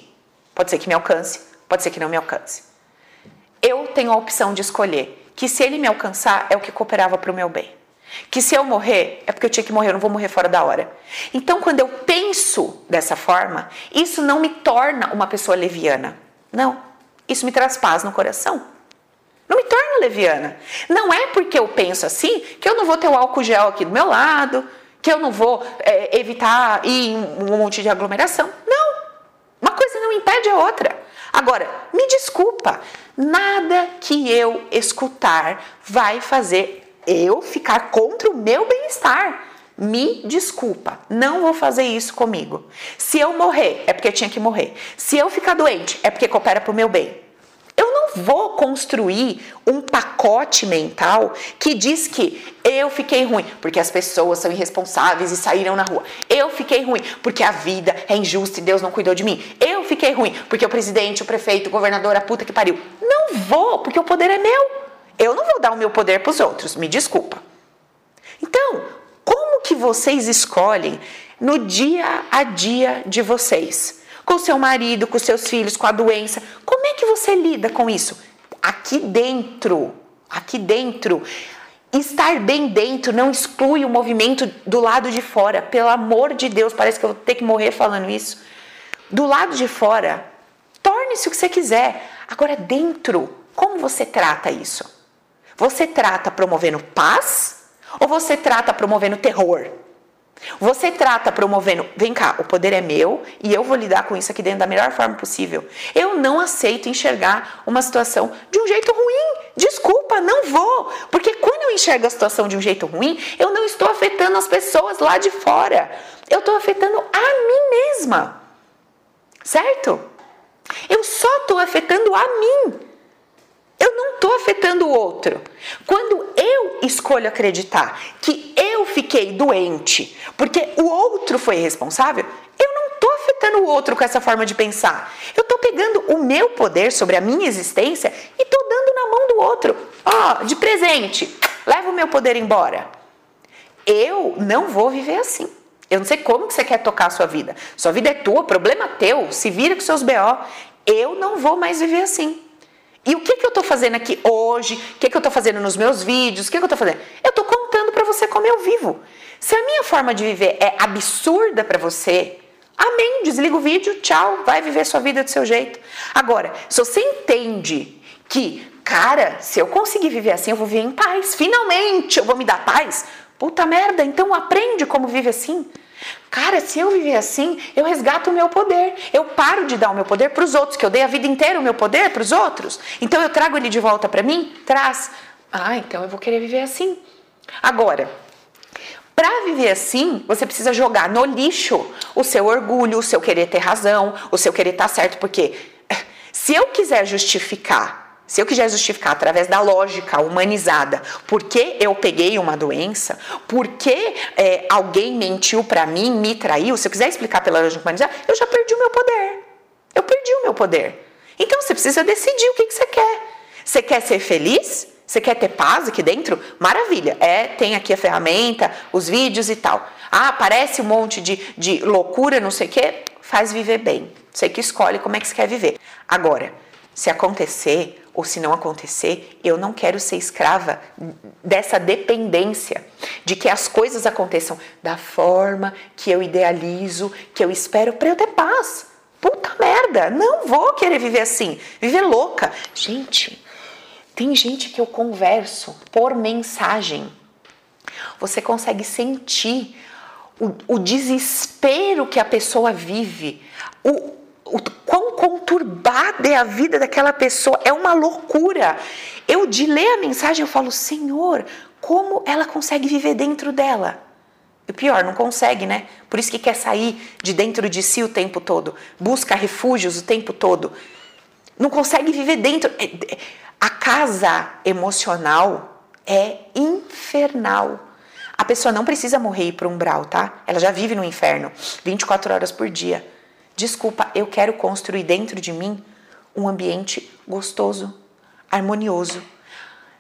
Pode ser que me alcance pode ser que não me alcance. Eu tenho a opção de escolher que se ele me alcançar é o que cooperava para o meu bem. Que se eu morrer é porque eu tinha que morrer, eu não vou morrer fora da hora. Então, quando eu penso dessa forma, isso não me torna uma pessoa leviana. Não. Isso me traz paz no coração. Não me torna leviana. Não é porque eu penso assim que eu não vou ter o álcool gel aqui do meu lado, que eu não vou é, evitar ir em um monte de aglomeração. Não. Uma coisa não impede a outra. Agora, me desculpa, nada que eu escutar vai fazer eu ficar contra o meu bem-estar. Me desculpa, não vou fazer isso comigo. Se eu morrer, é porque tinha que morrer. Se eu ficar doente, é porque coopera para o meu bem. Vou construir um pacote mental que diz que eu fiquei ruim porque as pessoas são irresponsáveis e saíram na rua. Eu fiquei ruim porque a vida é injusta e Deus não cuidou de mim. Eu fiquei ruim porque o presidente, o prefeito, o governador, a puta que pariu. Não vou, porque o poder é meu. Eu não vou dar o meu poder para os outros, me desculpa. Então, como que vocês escolhem no dia a dia de vocês? Com seu marido, com seus filhos, com a doença. Como é que você lida com isso? Aqui dentro, aqui dentro. Estar bem dentro não exclui o movimento do lado de fora. Pelo amor de Deus, parece que eu vou ter que morrer falando isso. Do lado de fora, torne-se o que você quiser. Agora, dentro, como você trata isso? Você trata promovendo paz ou você trata promovendo terror? Você trata promovendo, vem cá, o poder é meu e eu vou lidar com isso aqui dentro da melhor forma possível. Eu não aceito enxergar uma situação de um jeito ruim. Desculpa, não vou. Porque quando eu enxergo a situação de um jeito ruim, eu não estou afetando as pessoas lá de fora. Eu estou afetando a mim mesma. Certo? Eu só estou afetando a mim. Eu não estou afetando o outro. Quando eu escolho acreditar que eu fiquei doente porque o outro foi responsável, eu não estou afetando o outro com essa forma de pensar. Eu estou pegando o meu poder sobre a minha existência e estou dando na mão do outro. Ó, oh, de presente, leva o meu poder embora. Eu não vou viver assim. Eu não sei como que você quer tocar a sua vida. Sua vida é tua, problema teu. Se vira com seus BO. Eu não vou mais viver assim. E o que, que eu estou fazendo aqui hoje? O que, que eu estou fazendo nos meus vídeos? O que, que eu estou fazendo? Eu estou contando para você como eu vivo. Se a minha forma de viver é absurda para você, amém, desliga o vídeo, tchau, vai viver sua vida do seu jeito. Agora, se você entende que, cara, se eu conseguir viver assim, eu vou viver em paz, finalmente eu vou me dar paz, puta merda, então aprende como vive assim. Cara, se eu viver assim, eu resgato o meu poder. Eu paro de dar o meu poder para os outros, que eu dei a vida inteira o meu poder para os outros. Então eu trago ele de volta para mim? Traz. Ah, então eu vou querer viver assim. Agora, para viver assim, você precisa jogar no lixo o seu orgulho, o seu querer ter razão, o seu querer estar tá certo, porque se eu quiser justificar se eu quiser justificar através da lógica humanizada por que eu peguei uma doença, por que é, alguém mentiu para mim, me traiu, se eu quiser explicar pela lógica humanizada, eu já perdi o meu poder. Eu perdi o meu poder. Então você precisa decidir o que, que você quer. Você quer ser feliz? Você quer ter paz aqui dentro? Maravilha. É, tem aqui a ferramenta, os vídeos e tal. Ah, parece um monte de, de loucura, não sei o quê. Faz viver bem. Você que escolhe como é que você quer viver. Agora, se acontecer ou se não acontecer, eu não quero ser escrava dessa dependência de que as coisas aconteçam da forma que eu idealizo, que eu espero para eu ter paz. Puta merda, não vou querer viver assim, viver louca. Gente, tem gente que eu converso por mensagem. Você consegue sentir o, o desespero que a pessoa vive, o, o quão conturbada é a vida daquela pessoa, é uma loucura. Eu de ler a mensagem eu falo, Senhor, como ela consegue viver dentro dela? E pior, não consegue, né? Por isso que quer sair de dentro de si o tempo todo, busca refúgios o tempo todo. Não consegue viver dentro. É, é, a casa emocional é infernal. A pessoa não precisa morrer para um umbral, tá? Ela já vive no inferno 24 horas por dia. Desculpa, eu quero construir dentro de mim um ambiente gostoso, harmonioso.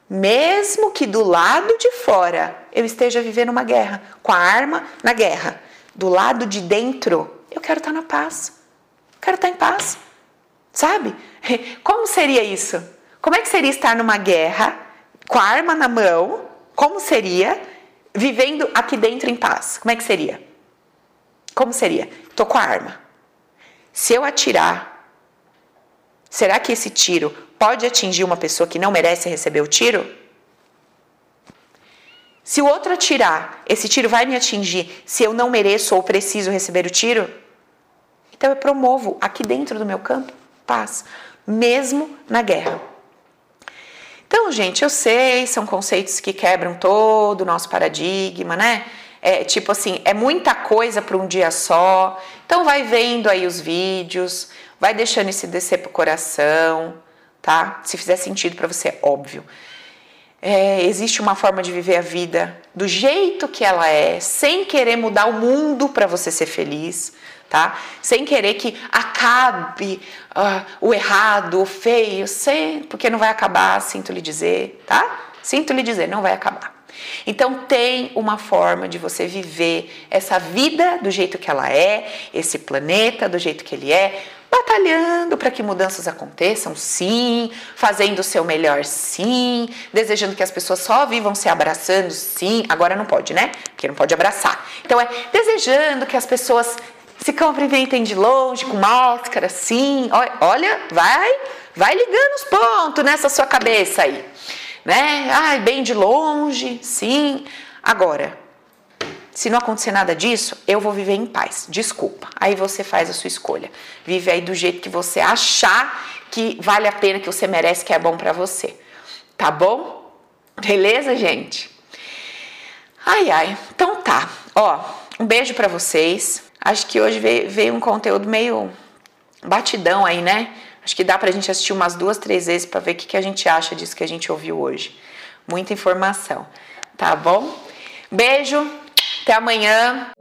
Mesmo que do lado de fora eu esteja vivendo uma guerra, com a arma na guerra, do lado de dentro eu quero estar na paz. Quero estar em paz. Sabe? Como seria isso? Como é que seria estar numa guerra com a arma na mão? Como seria vivendo aqui dentro em paz? Como é que seria? Como seria? Tô com a arma. Se eu atirar, será que esse tiro pode atingir uma pessoa que não merece receber o tiro? Se o outro atirar, esse tiro vai me atingir se eu não mereço ou preciso receber o tiro? Então eu promovo aqui dentro do meu campo paz, mesmo na guerra. Então, gente, eu sei, são conceitos que quebram todo o nosso paradigma, né? É, tipo assim, é muita coisa para um dia só. Então vai vendo aí os vídeos, vai deixando isso descer pro coração, tá? Se fizer sentido para você, óbvio. É, existe uma forma de viver a vida do jeito que ela é, sem querer mudar o mundo para você ser feliz, tá? Sem querer que acabe uh, o errado, o feio, sei, porque não vai acabar, sinto lhe dizer, tá? Sinto lhe dizer, não vai acabar. Então tem uma forma de você viver essa vida do jeito que ela é, esse planeta do jeito que ele é, batalhando para que mudanças aconteçam, sim, fazendo o seu melhor, sim, desejando que as pessoas só vivam se abraçando, sim. Agora não pode, né? Porque não pode abraçar. Então é desejando que as pessoas se cumprimentem de longe, com máscara, sim. Olha, vai, vai ligando os pontos nessa sua cabeça aí né? Ai, bem de longe, sim. Agora, se não acontecer nada disso, eu vou viver em paz. Desculpa. Aí você faz a sua escolha. Vive aí do jeito que você achar que vale a pena, que você merece, que é bom para você. Tá bom? Beleza, gente? Ai, ai. Então tá. Ó, um beijo para vocês. Acho que hoje veio, veio um conteúdo meio batidão aí, né? Acho que dá pra gente assistir umas duas, três vezes para ver o que, que a gente acha disso que a gente ouviu hoje. Muita informação, tá bom? Beijo, até amanhã.